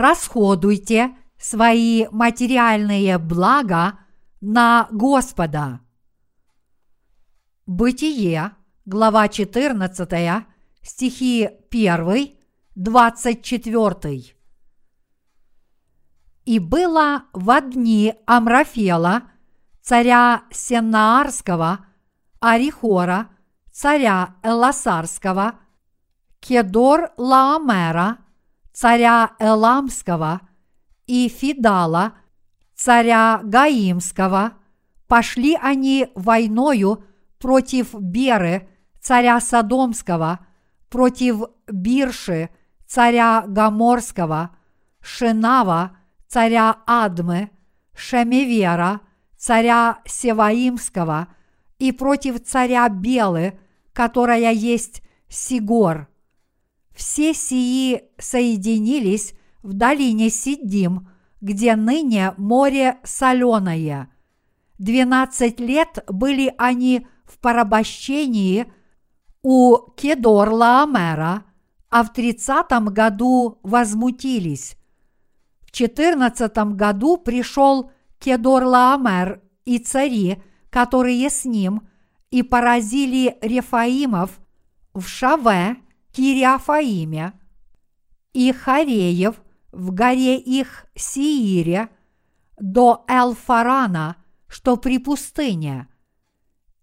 расходуйте свои материальные блага на Господа. Бытие, глава 14, стихи 1, 24. И было в дни Амрафела, царя Сеннаарского, Арихора, царя Эласарского, Кедор Лаамера, царя Эламского и Фидала, царя Гаимского, пошли они войною против Беры, царя Содомского, против Бирши, царя Гаморского, Шинава, царя Адмы, Шемевера, царя Севаимского и против царя Белы, которая есть Сигор. Все сии соединились в долине Сиддим, где ныне море соленое. Двенадцать лет были они в порабощении у Кедор-Лаомера, а в тридцатом году возмутились. В четырнадцатом году пришел Кедор-Лаомер и цари, которые с ним, и поразили Рефаимов в Шаве, Кириафаиме, и Хареев в горе их Сиире до Элфарана, что при пустыне.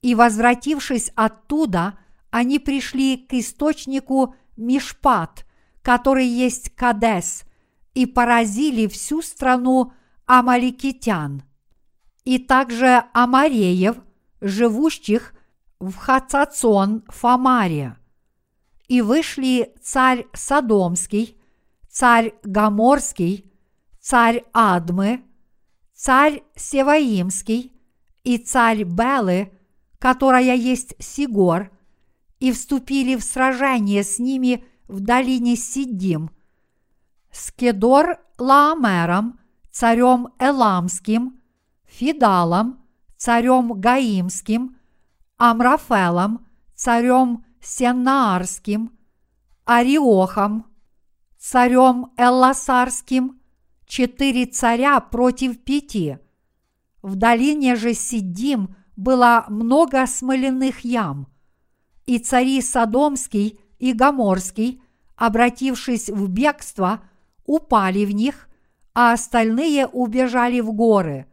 И, возвратившись оттуда, они пришли к источнику Мишпат, который есть Кадес, и поразили всю страну амаликитян, и также амареев, живущих в Хацацон Фамаре. И вышли царь Содомский, царь Гаморский, царь Адмы, царь Севаимский и царь Белы, которая есть Сигор, и вступили в сражение с ними в долине Сидим, с Кедор Лаамером, царем Эламским, Фидалом, царем Гаимским, Амрафелом, царем Сеннаарским, Ариохом, царем Элласарским, четыре царя против пяти. В долине же Сидим было много смоляных ям, и цари Содомский и Гоморский, обратившись в бегство, упали в них, а остальные убежали в горы.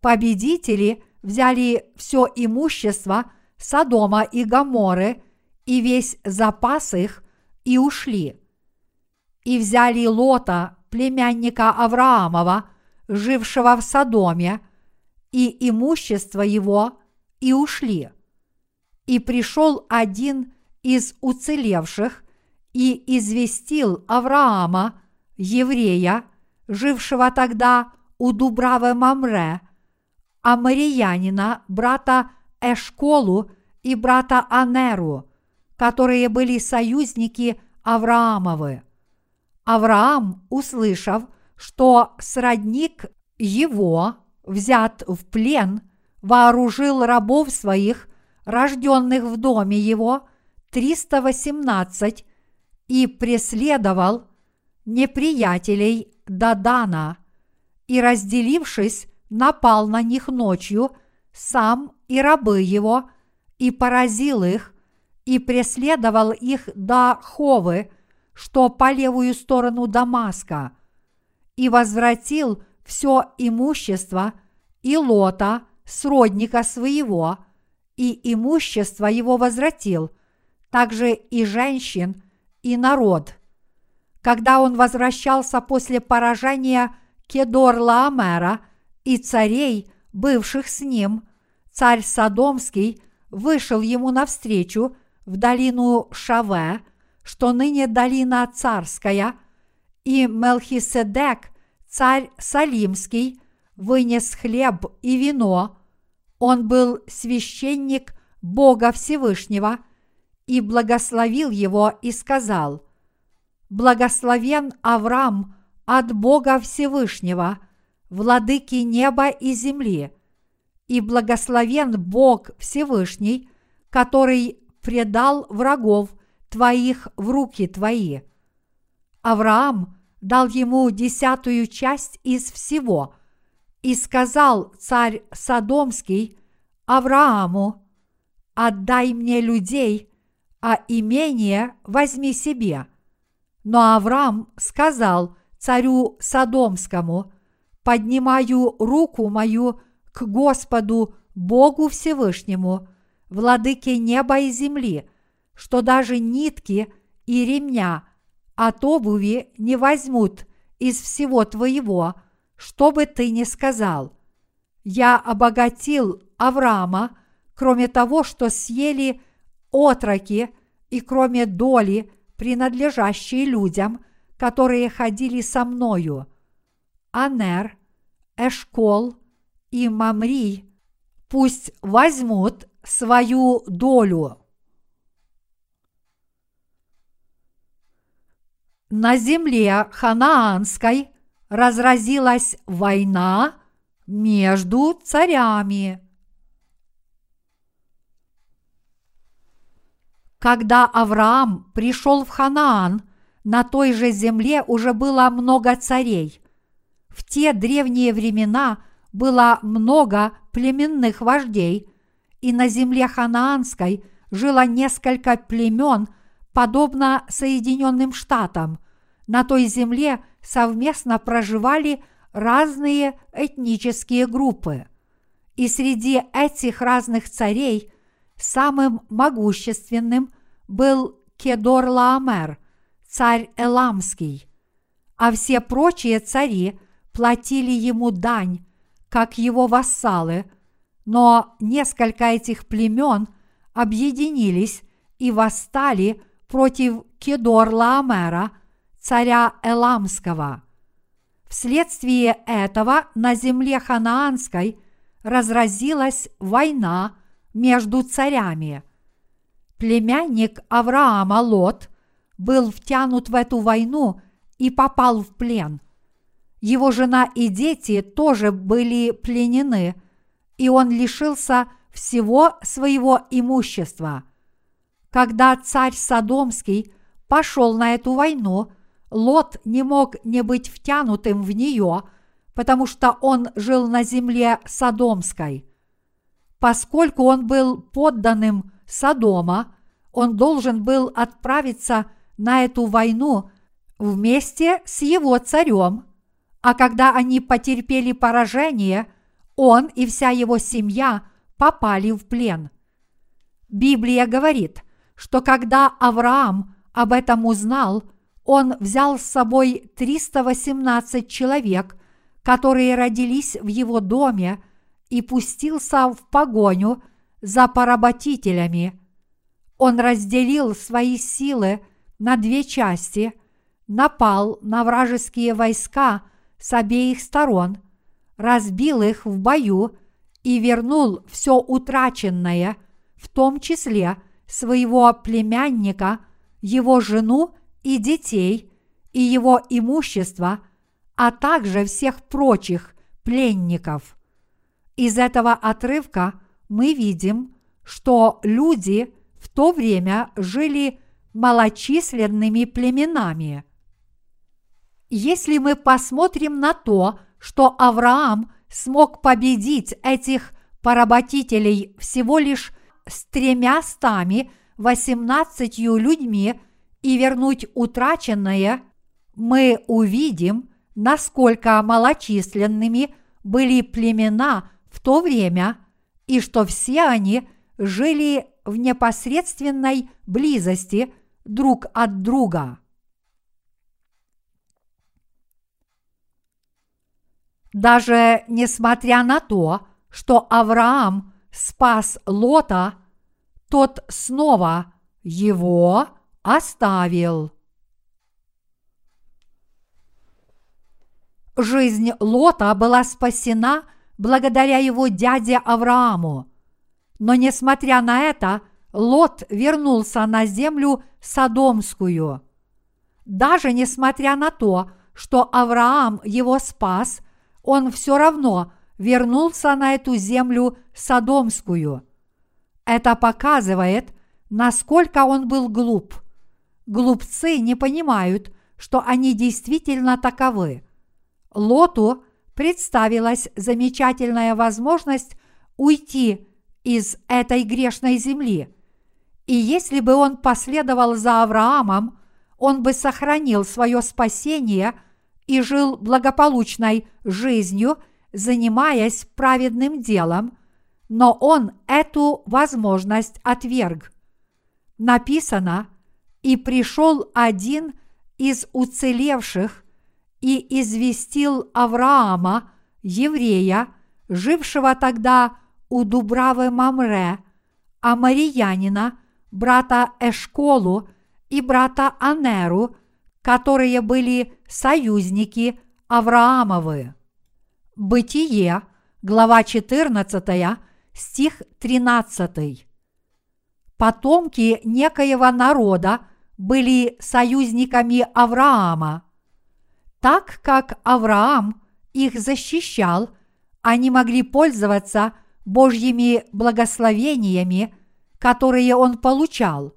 Победители взяли все имущество Содома и Гоморы и весь запас их и ушли. И взяли Лота, племянника Авраамова, жившего в Содоме, и имущество его, и ушли. И пришел один из уцелевших и известил Авраама, еврея, жившего тогда у Дубравы Мамре, а брата Эшколу и брата Анеру, которые были союзники Авраамовы. Авраам, услышав, что сродник его взят в плен, вооружил рабов своих, рожденных в доме его, 318, и преследовал неприятелей Дадана, и, разделившись, напал на них ночью, сам и рабы его, и поразил их, и преследовал их до Ховы, что по левую сторону Дамаска, и возвратил все имущество и лота сродника своего, и имущество его возвратил, также и женщин, и народ. Когда он возвращался после поражения Кедор Лаамера и царей, бывших с ним, царь Содомский вышел ему навстречу в долину Шаве, что ныне долина царская, и Мелхиседек, царь Салимский, вынес хлеб и вино. Он был священник Бога Всевышнего и благословил его и сказал, «Благословен Авраам от Бога Всевышнего, владыки неба и земли, и благословен Бог Всевышний, который предал врагов твоих в руки твои. Авраам дал ему десятую часть из всего, и сказал царь Содомский Аврааму, «Отдай мне людей, а имение возьми себе». Но Авраам сказал царю Содомскому, «Поднимаю руку мою к Господу Богу Всевышнему, владыке неба и земли, что даже нитки и ремня от обуви не возьмут из всего твоего, что бы ты ни сказал. Я обогатил Авраама, кроме того, что съели отроки и кроме доли, принадлежащей людям, которые ходили со мною. Анер, Эшкол и Мамри пусть возьмут свою долю. На земле ханаанской разразилась война между царями. Когда Авраам пришел в Ханаан, на той же земле уже было много царей. В те древние времена было много племенных вождей, и на земле ханаанской жило несколько племен, подобно Соединенным Штатам. На той земле совместно проживали разные этнические группы. И среди этих разных царей самым могущественным был Кедор Лаамер, царь Эламский, а все прочие цари платили ему дань, как его вассалы, но несколько этих племен объединились и восстали против Кедор Лаамера, царя Эламского. Вследствие этого на земле ханаанской разразилась война между царями. Племянник Авраама Лот был втянут в эту войну и попал в плен. Его жена и дети тоже были пленены, и он лишился всего своего имущества. Когда царь Содомский пошел на эту войну, Лот не мог не быть втянутым в нее, потому что он жил на земле Содомской. Поскольку он был подданным Содома, он должен был отправиться на эту войну вместе с его царем, а когда они потерпели поражение, он и вся его семья попали в плен. Библия говорит, что когда Авраам об этом узнал, он взял с собой 318 человек, которые родились в его доме, и пустился в погоню за поработителями. Он разделил свои силы на две части, напал на вражеские войска с обеих сторон, разбил их в бою и вернул все утраченное, в том числе своего племянника, его жену и детей, и его имущество, а также всех прочих пленников. Из этого отрывка мы видим, что люди в то время жили малочисленными племенами. Если мы посмотрим на то, что Авраам смог победить этих поработителей всего лишь с тремястами восемнадцатью людьми и вернуть утраченное, мы увидим, насколько малочисленными были племена в то время, и что все они жили в непосредственной близости друг от друга. Даже несмотря на то, что Авраам спас Лота, тот снова его оставил. Жизнь Лота была спасена благодаря его дяде Аврааму. Но несмотря на это, Лот вернулся на землю Содомскую. Даже несмотря на то, что Авраам его спас – он все равно вернулся на эту землю Содомскую. Это показывает, насколько он был глуп. Глупцы не понимают, что они действительно таковы. Лоту представилась замечательная возможность уйти из этой грешной земли. И если бы он последовал за Авраамом, он бы сохранил свое спасение и жил благополучной жизнью, занимаясь праведным делом, но он эту возможность отверг. Написано, и пришел один из уцелевших и известил Авраама, еврея, жившего тогда у Дубравы Мамре, а Мариянина, брата Эшколу и брата Анеру, которые были союзники Авраамовы. Бытие, глава 14, стих 13. Потомки некоего народа были союзниками Авраама. Так как Авраам их защищал, они могли пользоваться Божьими благословениями, которые он получал.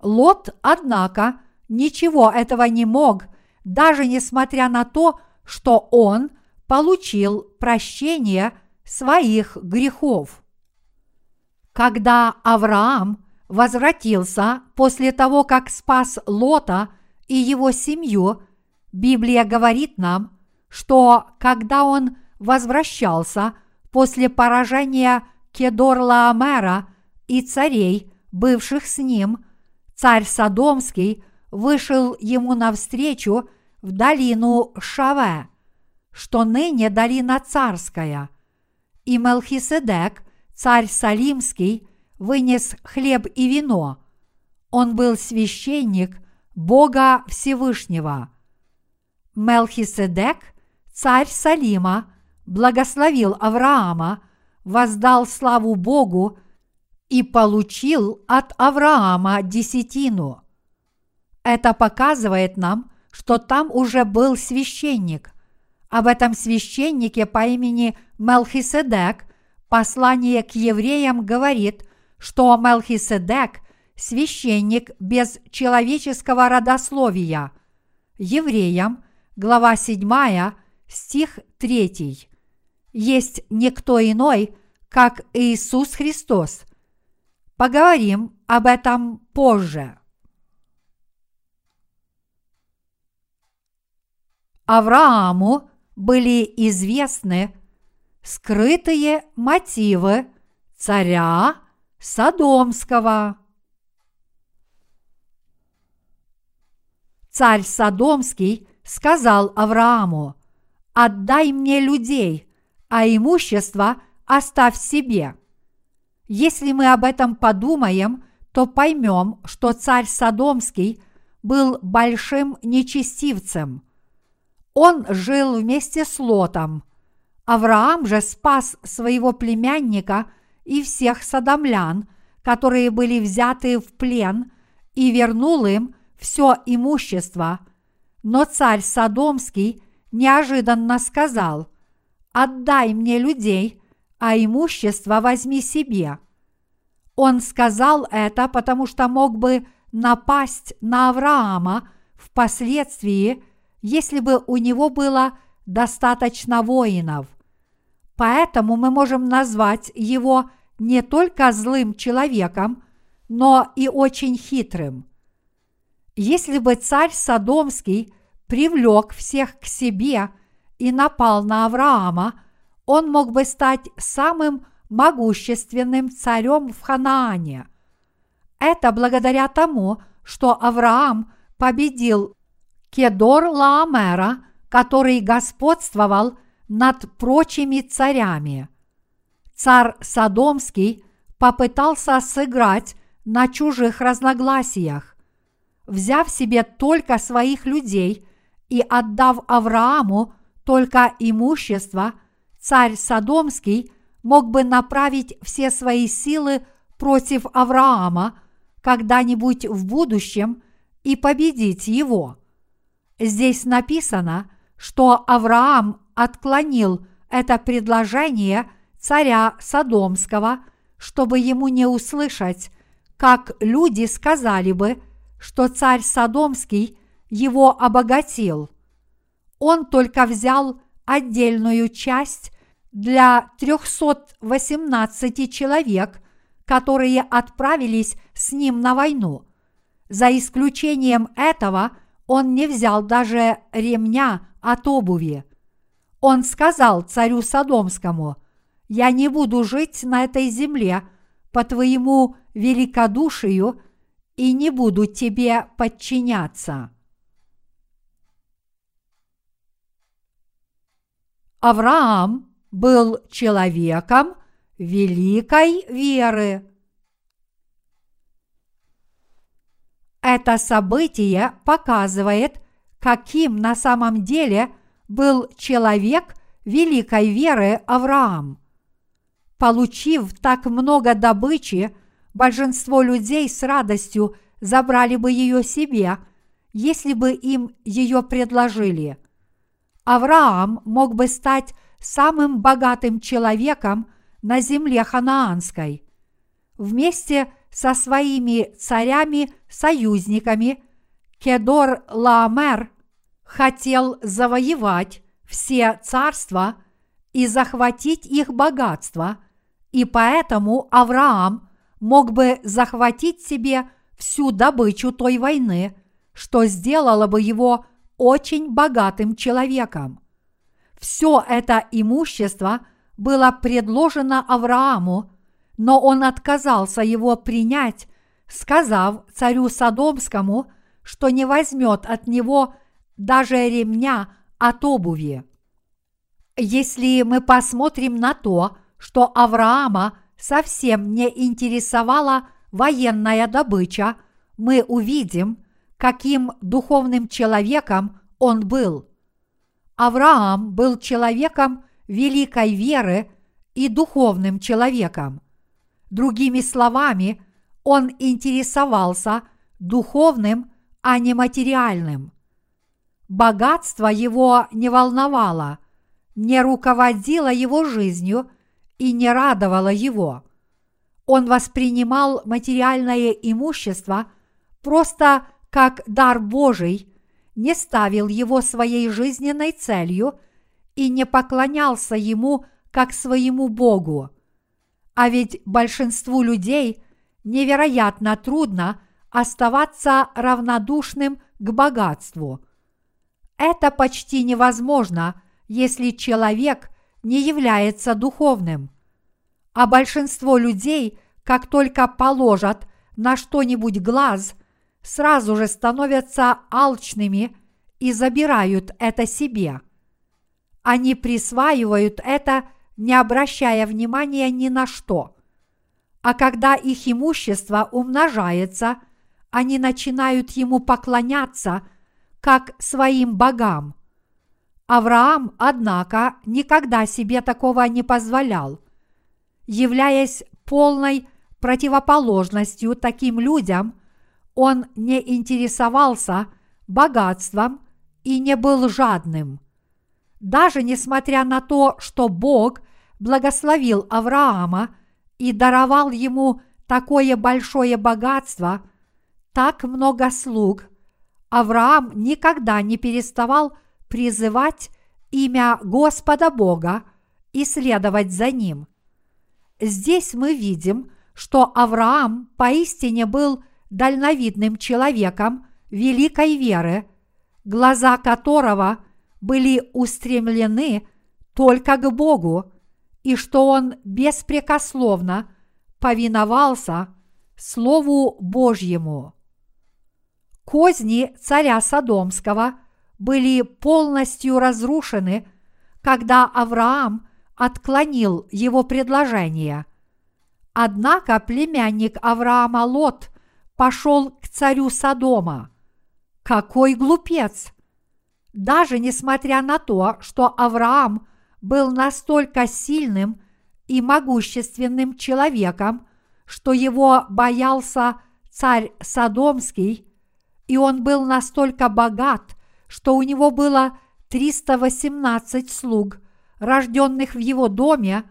Лот, однако, ничего этого не мог, даже несмотря на то, что он получил прощение своих грехов. Когда Авраам возвратился после того, как спас Лота и его семью, Библия говорит нам, что когда он возвращался после поражения Кедор-Лаомера и царей, бывших с ним, царь Содомский вышел ему навстречу в долину Шаве, что ныне долина царская, и Мелхиседек, царь Салимский, вынес хлеб и вино. Он был священник Бога Всевышнего. Мелхиседек, царь Салима, благословил Авраама, воздал славу Богу и получил от Авраама десятину. Это показывает нам, что там уже был священник. Об этом священнике по имени Мелхиседек послание к евреям говорит, что Мелхиседек – священник без человеческого родословия. Евреям, глава 7, стих 3. Есть никто иной, как Иисус Христос. Поговорим об этом позже. Аврааму были известны скрытые мотивы царя Содомского. Царь Содомский сказал Аврааму, «Отдай мне людей, а имущество оставь себе». Если мы об этом подумаем, то поймем, что царь Содомский был большим нечестивцем – он жил вместе с Лотом. Авраам же спас своего племянника и всех садомлян, которые были взяты в плен, и вернул им все имущество. Но царь Содомский неожиданно сказал, «Отдай мне людей, а имущество возьми себе». Он сказал это, потому что мог бы напасть на Авраама впоследствии – если бы у него было достаточно воинов. Поэтому мы можем назвать его не только злым человеком, но и очень хитрым. Если бы царь Содомский привлек всех к себе и напал на Авраама, он мог бы стать самым могущественным царем в Ханаане. Это благодаря тому, что Авраам победил Кедор Лаомера, который господствовал над прочими царями. Царь Содомский попытался сыграть на чужих разногласиях, взяв себе только своих людей и отдав Аврааму только имущество, царь Содомский мог бы направить все свои силы против Авраама когда-нибудь в будущем и победить его. Здесь написано, что Авраам отклонил это предложение царя Содомского, чтобы ему не услышать, как люди сказали бы, что царь Содомский его обогатил. Он только взял отдельную часть для 318 человек, которые отправились с ним на войну. За исключением этого он не взял даже ремня от обуви. Он сказал царю Содомскому, «Я не буду жить на этой земле по твоему великодушию и не буду тебе подчиняться». Авраам был человеком великой веры. Это событие показывает, каким на самом деле был человек великой веры Авраам. Получив так много добычи, большинство людей с радостью забрали бы ее себе, если бы им ее предложили. Авраам мог бы стать самым богатым человеком на земле ханаанской. Вместе со своими царями-союзниками Кедор Лаамер хотел завоевать все царства и захватить их богатство, и поэтому Авраам мог бы захватить себе всю добычу той войны, что сделало бы его очень богатым человеком. Все это имущество было предложено Аврааму, но он отказался его принять, сказав царю Содомскому, что не возьмет от него даже ремня от обуви. Если мы посмотрим на то, что Авраама совсем не интересовала военная добыча, мы увидим, каким духовным человеком он был. Авраам был человеком великой веры и духовным человеком. Другими словами, он интересовался духовным, а не материальным. Богатство его не волновало, не руководило его жизнью и не радовало его. Он воспринимал материальное имущество просто как дар Божий, не ставил его своей жизненной целью и не поклонялся ему как своему Богу. А ведь большинству людей невероятно трудно оставаться равнодушным к богатству. Это почти невозможно, если человек не является духовным. А большинство людей, как только положат на что-нибудь глаз – сразу же становятся алчными и забирают это себе. Они присваивают это, не обращая внимания ни на что. А когда их имущество умножается, они начинают ему поклоняться, как своим богам. Авраам, однако, никогда себе такого не позволял. Являясь полной противоположностью таким людям – он не интересовался богатством и не был жадным. Даже несмотря на то, что Бог благословил Авраама и даровал ему такое большое богатство, так много слуг, Авраам никогда не переставал призывать имя Господа Бога и следовать за ним. Здесь мы видим, что Авраам поистине был дальновидным человеком великой веры, глаза которого были устремлены только к Богу, и что он беспрекословно повиновался Слову Божьему. Козни царя Содомского были полностью разрушены, когда Авраам отклонил его предложение. Однако племянник Авраама Лот пошел к царю Содома. Какой глупец! Даже несмотря на то, что Авраам был настолько сильным и могущественным человеком, что его боялся царь Содомский, и он был настолько богат, что у него было 318 слуг, рожденных в его доме,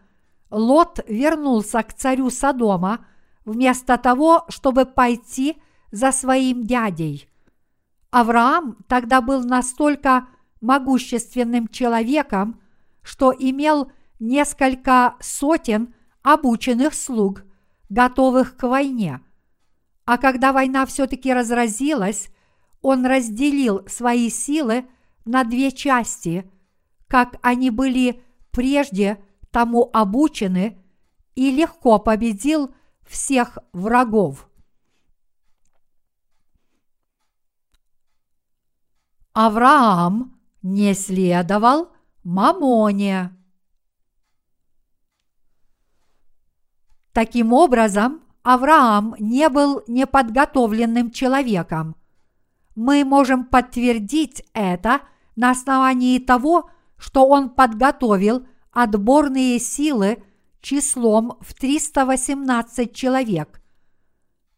Лот вернулся к царю Содома – вместо того, чтобы пойти за своим дядей. Авраам тогда был настолько могущественным человеком, что имел несколько сотен обученных слуг, готовых к войне. А когда война все-таки разразилась, он разделил свои силы на две части, как они были прежде тому обучены, и легко победил всех врагов. Авраам не следовал Мамоне. Таким образом, Авраам не был неподготовленным человеком. Мы можем подтвердить это на основании того, что он подготовил отборные силы числом в 318 человек.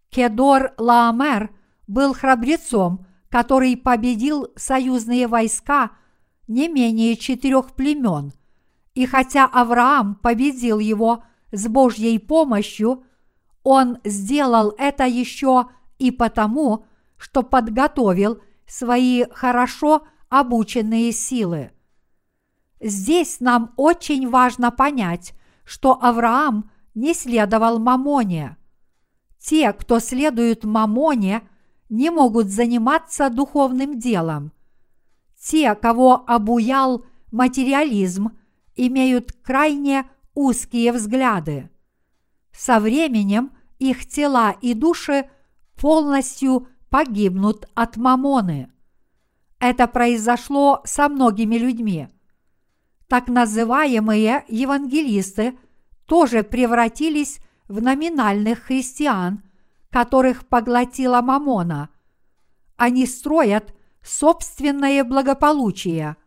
Кедор Лаамер был храбрецом, который победил союзные войска не менее четырех племен, и хотя Авраам победил его с Божьей помощью, он сделал это еще и потому, что подготовил свои хорошо обученные силы. Здесь нам очень важно понять, что Авраам не следовал Мамоне. Те, кто следует Мамоне – не могут заниматься духовным делом. Те, кого обуял материализм, имеют крайне узкие взгляды. Со временем их тела и души полностью погибнут от мамоны. Это произошло со многими людьми. Так называемые евангелисты тоже превратились в номинальных христиан – которых поглотила Мамона. Они строят собственное благополучие.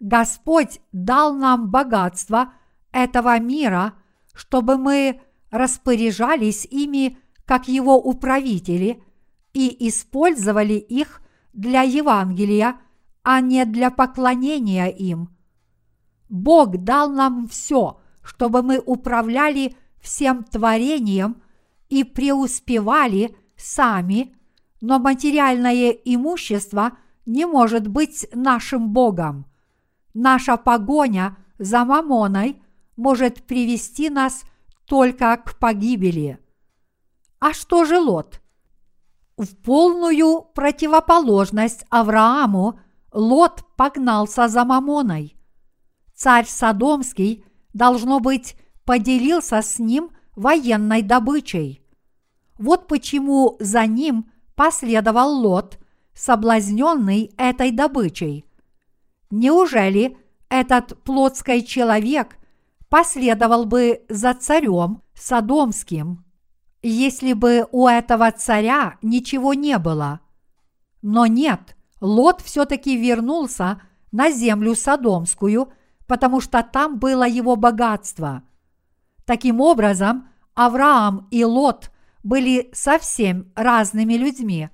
Господь дал нам богатство этого мира, чтобы мы распоряжались ими как его управители и использовали их для Евангелия, а не для поклонения им. Бог дал нам все, чтобы мы управляли всем творением – и преуспевали сами, но материальное имущество не может быть нашим Богом. Наша погоня за мамоной может привести нас только к погибели. А что же Лот? В полную противоположность Аврааму Лот погнался за мамоной. Царь Содомский, должно быть, поделился с ним военной добычей. Вот почему за ним последовал Лот, соблазненный этой добычей. Неужели этот плотский человек последовал бы за царем Содомским, если бы у этого царя ничего не было? Но нет, Лот все-таки вернулся на землю Содомскую, потому что там было его богатство. Таким образом, Авраам и Лот – были совсем разными людьми.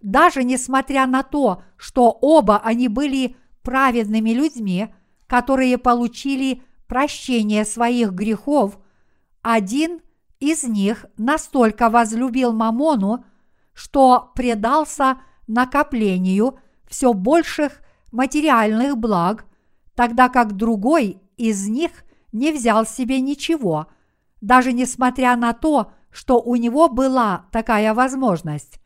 Даже несмотря на то, что оба они были праведными людьми, которые получили прощение своих грехов, один из них настолько возлюбил Мамону, что предался накоплению все больших материальных благ, тогда как другой из них не взял себе ничего, даже несмотря на то, что у него была такая возможность.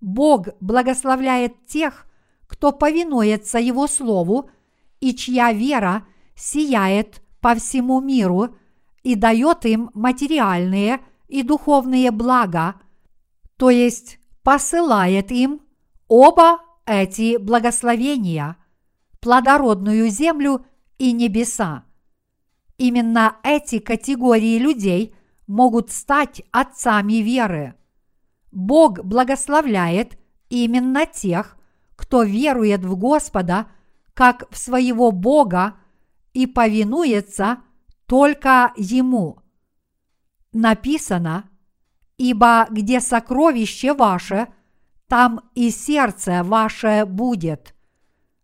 Бог благословляет тех, кто повинуется Его Слову и чья вера сияет по всему миру и дает им материальные и духовные блага, то есть посылает им оба эти благословения, плодородную землю и небеса. Именно эти категории людей – могут стать отцами веры. Бог благословляет именно тех, кто верует в Господа как в своего Бога и повинуется только Ему. Написано, «Ибо где сокровище ваше, там и сердце ваше будет».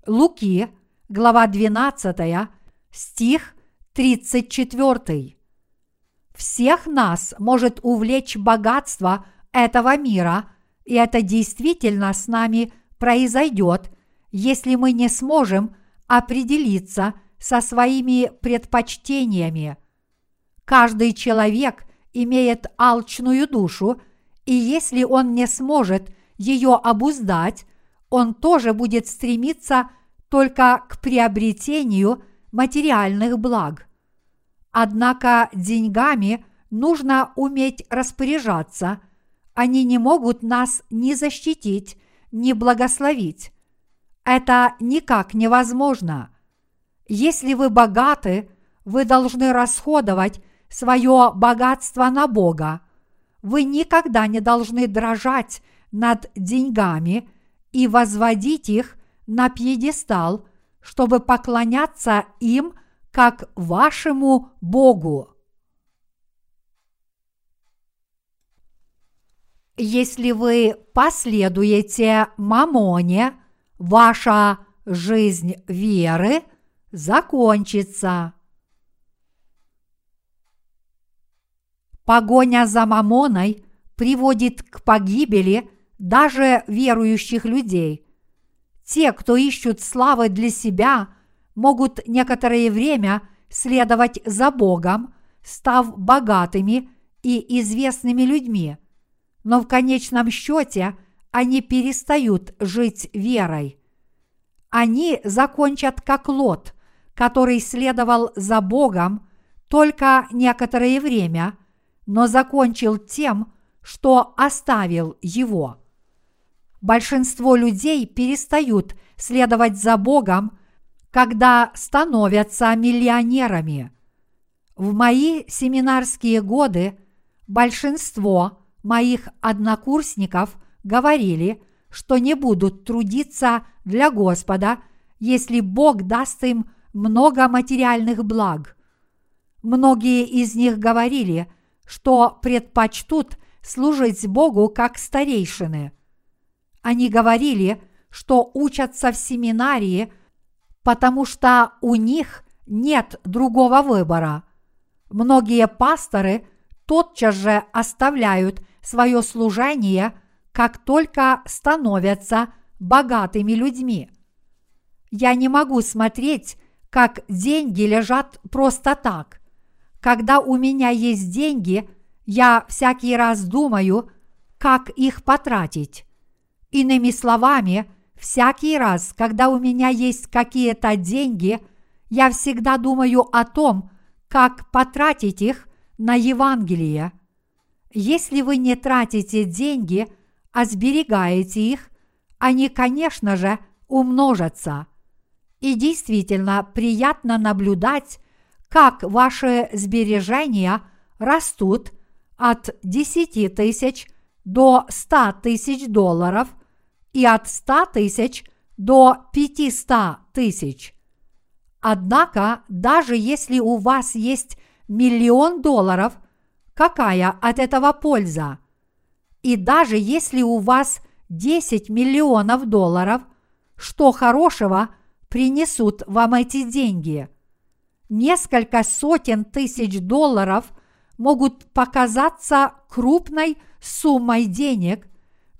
Луки, глава 12, стих 34. Всех нас может увлечь богатство этого мира, и это действительно с нами произойдет, если мы не сможем определиться со своими предпочтениями. Каждый человек имеет алчную душу, и если он не сможет ее обуздать, он тоже будет стремиться только к приобретению материальных благ. Однако деньгами нужно уметь распоряжаться, они не могут нас ни защитить, ни благословить. Это никак невозможно. Если вы богаты, вы должны расходовать свое богатство на Бога. Вы никогда не должны дрожать над деньгами и возводить их на пьедестал, чтобы поклоняться им как вашему Богу. Если вы последуете мамоне, ваша жизнь веры закончится. Погоня за мамоной приводит к погибели даже верующих людей. Те, кто ищут славы для себя, могут некоторое время следовать за Богом, став богатыми и известными людьми, но в конечном счете они перестают жить верой. Они закончат как Лот, который следовал за Богом только некоторое время, но закончил тем, что оставил его. Большинство людей перестают следовать за Богом, когда становятся миллионерами. В мои семинарские годы большинство моих однокурсников говорили, что не будут трудиться для Господа, если Бог даст им много материальных благ. Многие из них говорили, что предпочтут служить Богу как старейшины. Они говорили, что учатся в семинарии, потому что у них нет другого выбора. Многие пасторы тотчас же оставляют свое служение, как только становятся богатыми людьми. Я не могу смотреть, как деньги лежат просто так. Когда у меня есть деньги, я всякий раз думаю, как их потратить. Иными словами, всякий раз, когда у меня есть какие-то деньги, я всегда думаю о том, как потратить их на Евангелие. Если вы не тратите деньги, а сберегаете их, они, конечно же, умножатся. И действительно приятно наблюдать, как ваши сбережения растут от 10 тысяч до 100 тысяч долларов и от 100 тысяч до 500 тысяч. Однако, даже если у вас есть миллион долларов – какая от этого польза? И даже если у вас 10 миллионов долларов, что хорошего принесут вам эти деньги? Несколько сотен тысяч долларов могут показаться крупной суммой денег,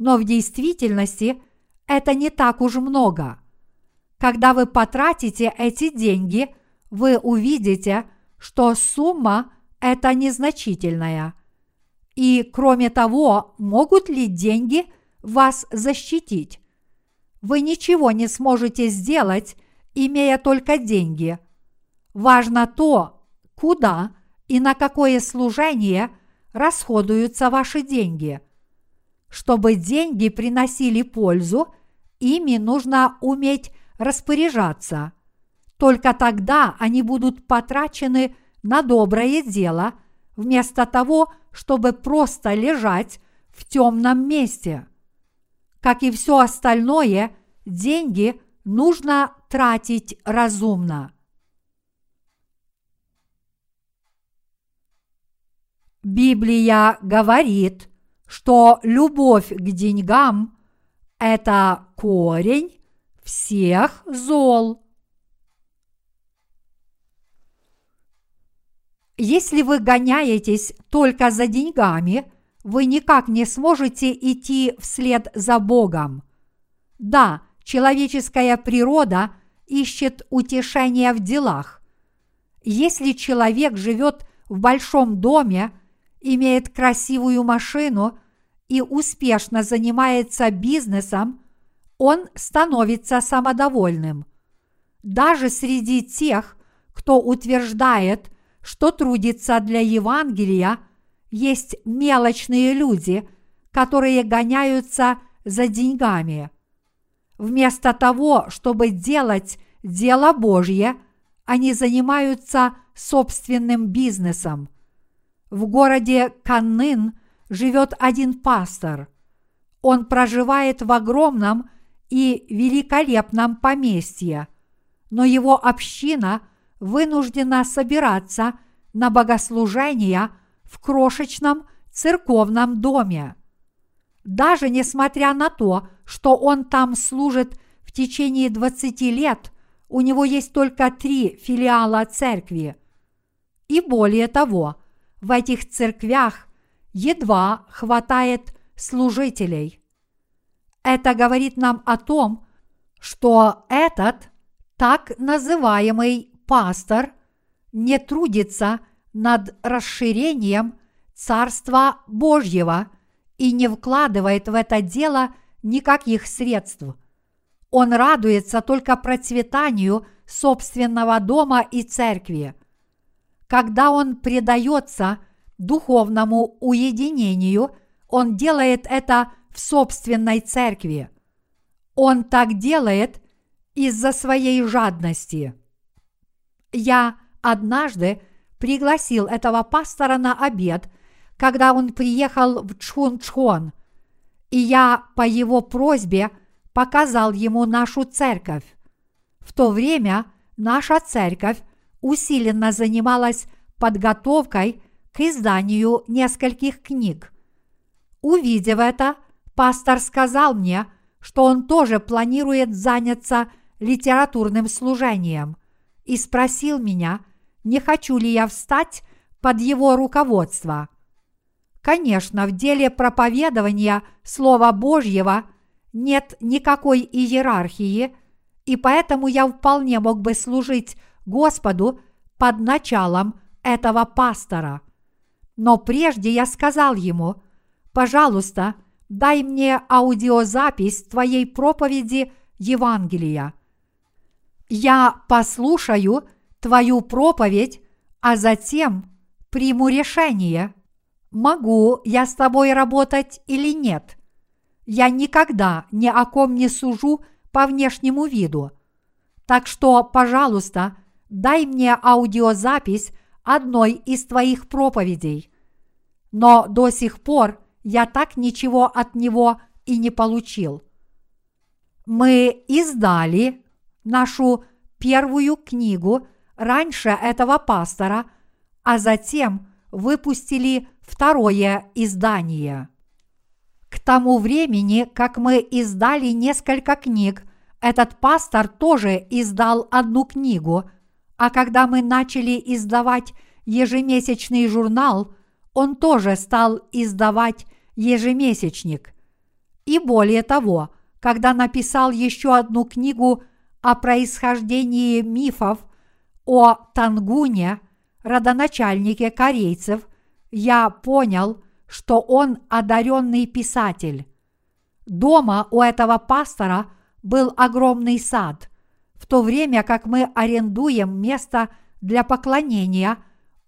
но в действительности это не так уж много. Когда вы потратите эти деньги, вы увидите, что сумма – это незначительное. И кроме того, могут ли деньги вас защитить? Вы ничего не сможете сделать, имея только деньги. Важно то, куда и на какое служение расходуются ваши деньги. Чтобы деньги приносили пользу, ими нужно уметь распоряжаться. Только тогда они будут потрачены на доброе дело, вместо того, чтобы просто лежать в темном месте. Как и все остальное, деньги нужно тратить разумно. Библия говорит, что любовь к деньгам – это корень всех зол. Если вы гоняетесь только за деньгами, вы никак не сможете идти вслед за Богом. Да, человеческая природа ищет утешения в делах. Если человек живет в большом доме, имеет красивую машину и успешно занимается бизнесом, он становится самодовольным. Даже среди тех, кто утверждает, что трудится для Евангелия, есть мелочные люди, которые гоняются за деньгами. Вместо того, чтобы делать дело Божье, они занимаются собственным бизнесом. В городе Каннын живет один пастор. Он проживает в огромном и великолепном поместье, но его община вынуждена собираться на богослужения в крошечном церковном доме. Даже несмотря на то, что он там служит в течение 20 лет, у него есть только три филиала церкви. И более того, в этих церквях едва хватает служителей. Это говорит нам о том, что этот так называемый пастор не трудится над расширением Царства Божьего и не вкладывает в это дело никаких средств. Он радуется только процветанию собственного дома и церкви. Когда он предается духовному уединению, он делает это в собственной церкви. Он так делает из-за своей жадности. Я однажды пригласил этого пастора на обед, когда он приехал в Чхунчхон, и я по его просьбе показал ему нашу церковь. В то время наша церковь усиленно занималась подготовкой к изданию нескольких книг. Увидев это, пастор сказал мне, что он тоже планирует заняться литературным служением и спросил меня, не хочу ли я встать под его руководство. Конечно, в деле проповедования Слова Божьего нет никакой иерархии, и поэтому я вполне мог бы служить Господу под началом этого пастора. Но прежде я сказал ему, пожалуйста, дай мне аудиозапись твоей проповеди Евангелия. Я послушаю твою проповедь, а затем приму решение, могу я с тобой работать или нет. Я никогда ни о ком не сужу по внешнему виду. Так что, пожалуйста, дай мне аудиозапись одной из твоих проповедей. Но до сих пор я так ничего от него и не получил. Мы издали нашу первую книгу раньше этого пастора, а затем выпустили второе издание. К тому времени, как мы издали несколько книг, этот пастор тоже издал одну книгу, а когда мы начали издавать ежемесячный журнал, он тоже стал издавать ежемесячник. И более того, когда написал еще одну книгу о происхождении мифов о Тангуне, родоначальнике корейцев, я понял, что он одаренный писатель. Дома у этого пастора был огромный сад. В то время как мы арендуем место для поклонения,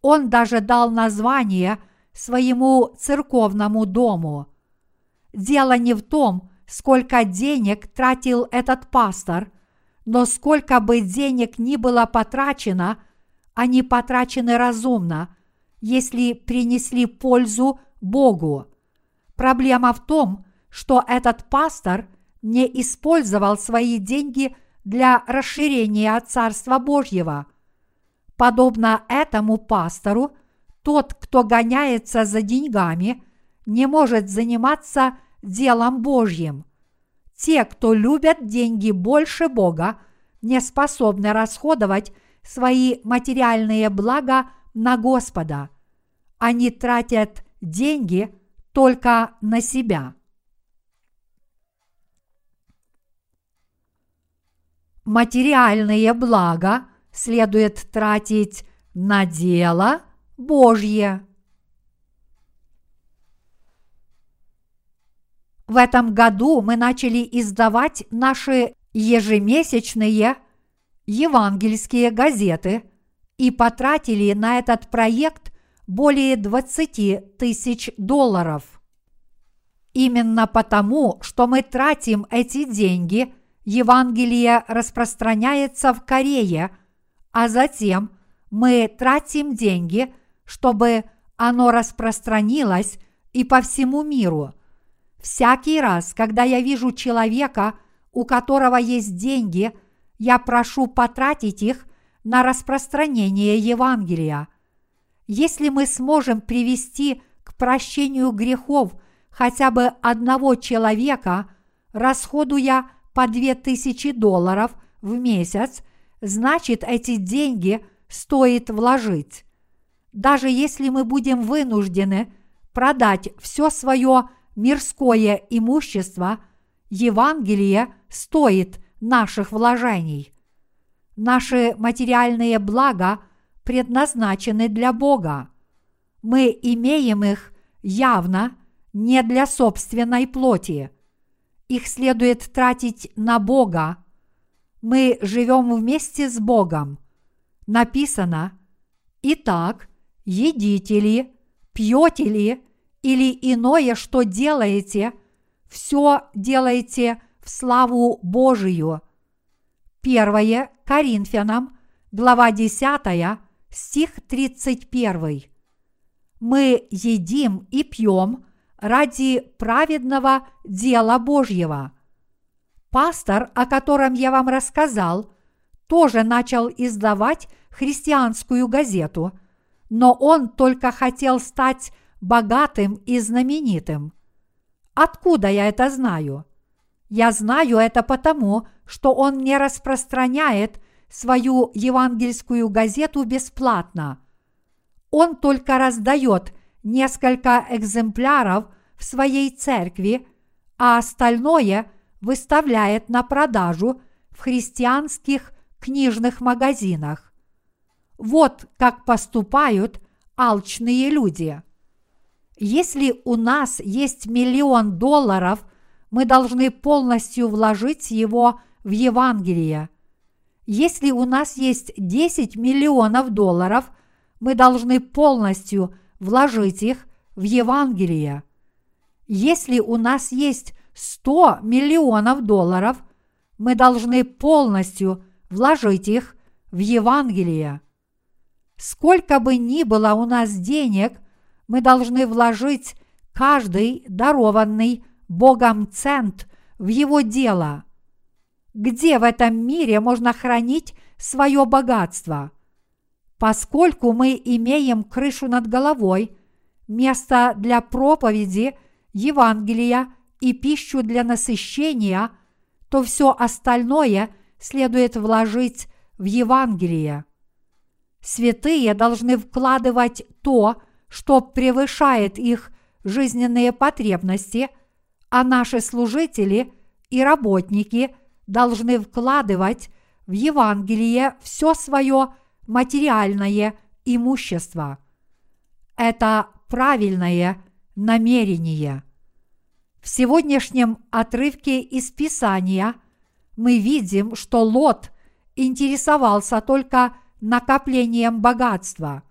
он даже дал название своему церковному дому. Дело не в том, сколько денег тратил этот пастор, но сколько бы денег ни было потрачено, они потрачены разумно, если принесли пользу Богу. Проблема в том, что этот пастор не использовал свои деньги для расширения Царства Божьего. Подобно этому пастору, тот, кто гоняется за деньгами, не может заниматься делом Божьим. Те, кто любят деньги больше Бога, не способны расходовать свои материальные блага на Господа. Они тратят деньги только на себя. Материальные блага следует тратить на дело Божье. В этом году мы начали издавать наши ежемесячные евангельские газеты и потратили на этот проект более 20 тысяч долларов. Именно потому, что мы тратим эти деньги, Евангелие распространяется в Корее, а затем мы тратим деньги, чтобы оно распространилось и по всему миру. Всякий раз, когда я вижу человека, у которого есть деньги, я прошу потратить их на распространение Евангелия. Если мы сможем привести к прощению грехов хотя бы одного человека, расходуя по две тысячи долларов в месяц, значит эти деньги стоит вложить. Даже если мы будем вынуждены продать все свое мирское имущество, Евангелие стоит наших вложений. Наши материальные блага предназначены для Бога. Мы имеем их явно не для собственной плоти. Их следует тратить на Бога. Мы живем вместе с Богом. Написано, «Итак, едите ли, пьете ли, или иное, что делаете, все делайте в славу Божию». Первое Коринфянам, глава 10, стих 31. Мы едим и пьем ради праведного дела Божьего. Пастор, о котором я вам рассказал, тоже начал издавать христианскую газету, но он только хотел стать богатым и знаменитым. Откуда я это знаю? Я знаю это потому, что он не распространяет свою евангельскую газету бесплатно. Он только раздает несколько экземпляров в своей церкви, а остальное выставляет на продажу в христианских книжных магазинах. Вот как поступают алчные люди. Если у нас есть миллион долларов, мы должны полностью вложить его в Евангелие. Если у нас есть 10 миллионов долларов, мы должны полностью вложить их в Евангелие. Если у нас есть 100 миллионов долларов, мы должны полностью вложить их в Евангелие. Сколько бы ни было у нас денег, мы должны вложить каждый дарованный Богом цент в его дело. Где в этом мире можно хранить свое богатство – Поскольку мы имеем крышу над головой, место для проповеди, Евангелия и пищу для насыщения, то все остальное следует вложить в Евангелие. Святые должны вкладывать то, что превышает их жизненные потребности, а наши служители и работники должны вкладывать в Евангелие все свое материальное имущество. Это правильное намерение. В сегодняшнем отрывке из Писания мы видим, что Лот интересовался только накоплением богатства.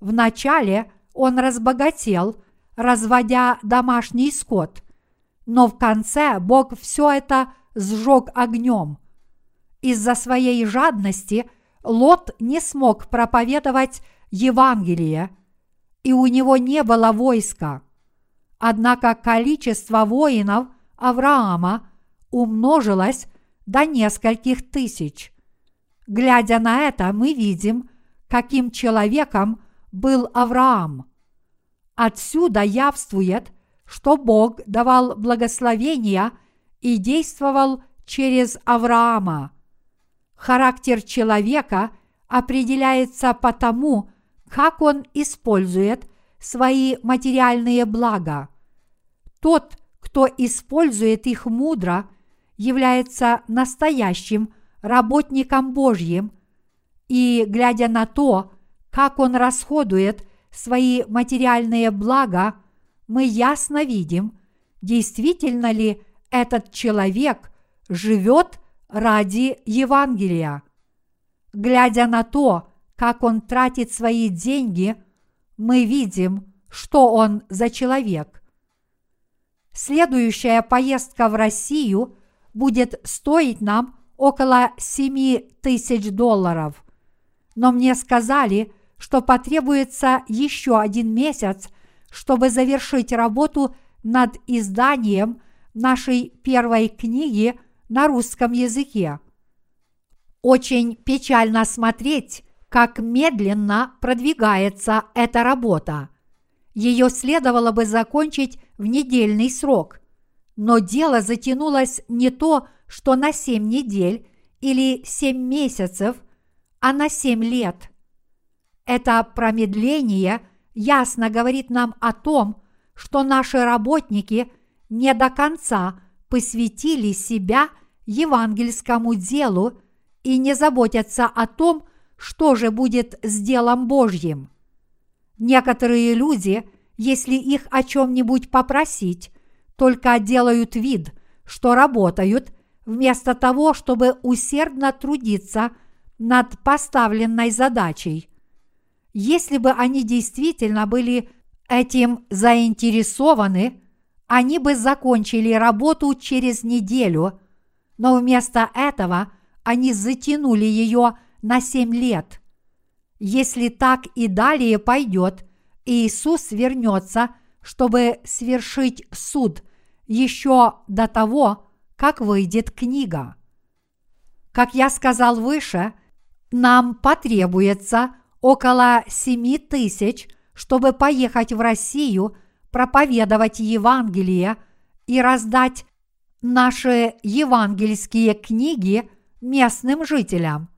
Вначале он разбогател, разводя домашний скот, но в конце Бог все это сжег огнем. Из-за своей жадности – Лот не смог проповедовать Евангелие, и у него не было войска. Однако количество воинов Авраама умножилось до нескольких тысяч. Глядя на это, мы видим, каким человеком был Авраам. Отсюда явствует, что Бог давал благословения и действовал через Авраама – Характер человека определяется по тому, как он использует свои материальные блага. Тот, кто использует их мудро, является настоящим работником Божьим, и глядя на то, как он расходует свои материальные блага, мы ясно видим, действительно ли этот человек живет ради Евангелия. Глядя на то, как он тратит свои деньги, мы видим, что он за человек. Следующая поездка в Россию будет стоить нам около 7 тысяч долларов. Но мне сказали, что потребуется еще один месяц, чтобы завершить работу над изданием нашей первой книги на русском языке. Очень печально смотреть, как медленно продвигается эта работа. Ее следовало бы закончить в недельный срок, но дело затянулось не то, что на семь недель или семь месяцев, а на семь лет. Это промедление ясно говорит нам о том, что наши работники не до конца посвятили себя евангельскому делу и не заботятся о том, что же будет с делом Божьим. Некоторые люди, если их о чем-нибудь попросить, только делают вид, что работают, вместо того, чтобы усердно трудиться над поставленной задачей. Если бы они действительно были этим заинтересованы, они бы закончили работу через неделю, но вместо этого они затянули ее на семь лет. Если так и далее пойдет, Иисус вернется, чтобы свершить суд еще до того, как выйдет книга. Как я сказал выше, нам потребуется около семи тысяч, чтобы поехать в Россию, проповедовать Евангелие и раздать наши евангельские книги местным жителям.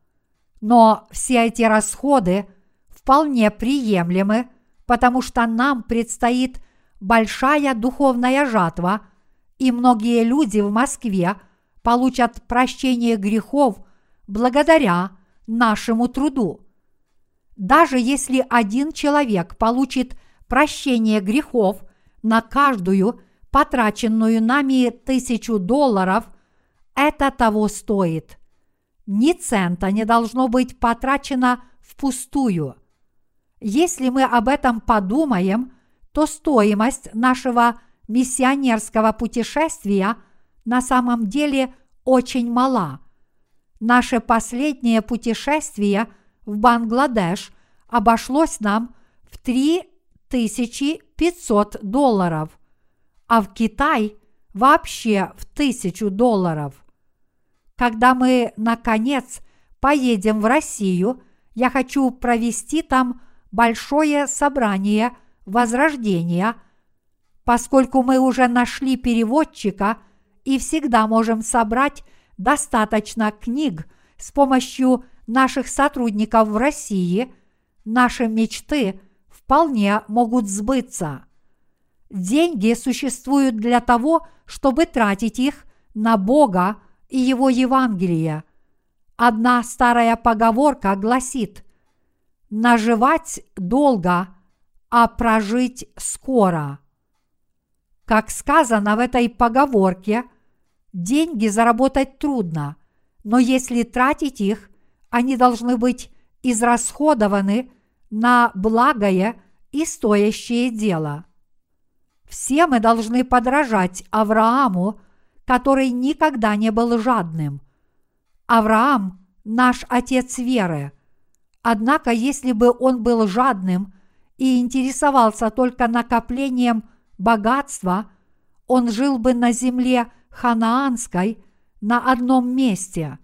Но все эти расходы вполне приемлемы, потому что нам предстоит большая духовная жатва, и многие люди в Москве получат прощение грехов благодаря нашему труду. Даже если один человек получит прощение грехов на каждую потраченную нами тысячу долларов, это того стоит – ни цента не должно быть потрачено впустую. Если мы об этом подумаем, то стоимость нашего миссионерского путешествия на самом деле очень мала. Наше последнее путешествие в Бангладеш обошлось нам в 3500 долларов, а в Китай вообще в 1000 долларов. Когда мы, наконец, поедем в Россию, я хочу провести там большое собрание возрождения, поскольку мы уже нашли переводчика и всегда можем собрать достаточно книг с помощью наших сотрудников в России, наши мечты вполне могут сбыться. Деньги существуют для того, чтобы тратить их на Бога и его Евангелие. Одна старая поговорка гласит «наживать долго, а прожить скоро». Как сказано в этой поговорке, деньги заработать трудно, но если тратить их, они должны быть израсходованы на благое и стоящее дело. Все мы должны подражать Аврааму который никогда не был жадным. Авраам – наш отец веры. Однако, если бы он был жадным и интересовался только накоплением богатства, он жил бы на земле ханаанской на одном месте.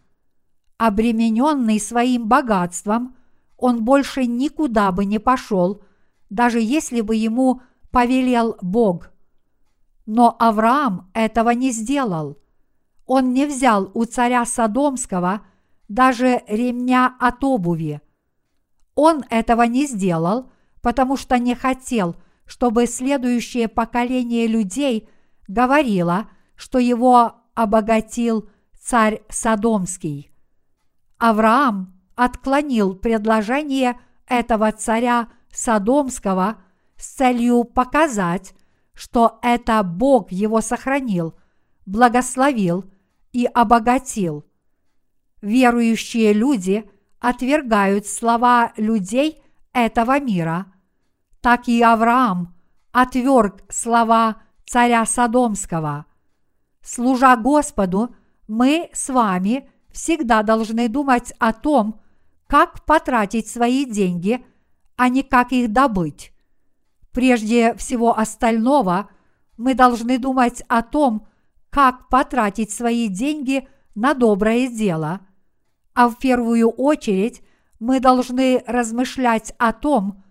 Обремененный своим богатством, он больше никуда бы не пошел, даже если бы ему повелел Бог – но Авраам этого не сделал. Он не взял у царя Содомского даже ремня от обуви. Он этого не сделал, потому что не хотел, чтобы следующее поколение людей говорило, что его обогатил царь Содомский. Авраам отклонил предложение этого царя Содомского с целью показать, что это Бог его сохранил, благословил и обогатил. Верующие люди отвергают слова людей этого мира, так и Авраам отверг слова царя Содомского. Служа Господу, мы с вами всегда должны думать о том, как потратить свои деньги, а не как их добыть. Прежде всего остального, мы должны думать о том, как потратить свои деньги на доброе дело, а в первую очередь мы должны размышлять о том,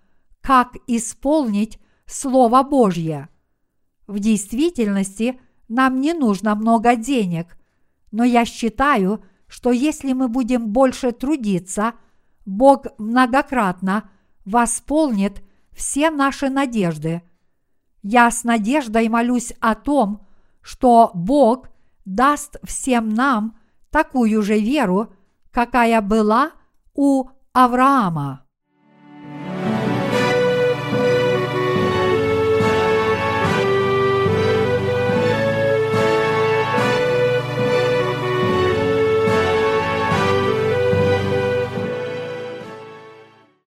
как исполнить Слово Божье. В действительности нам не нужно много денег, но я считаю, что если мы будем больше трудиться, Бог многократно восполнит все наши надежды. Я с надеждой молюсь о том, что Бог даст всем нам такую же веру, какая была у Авраама.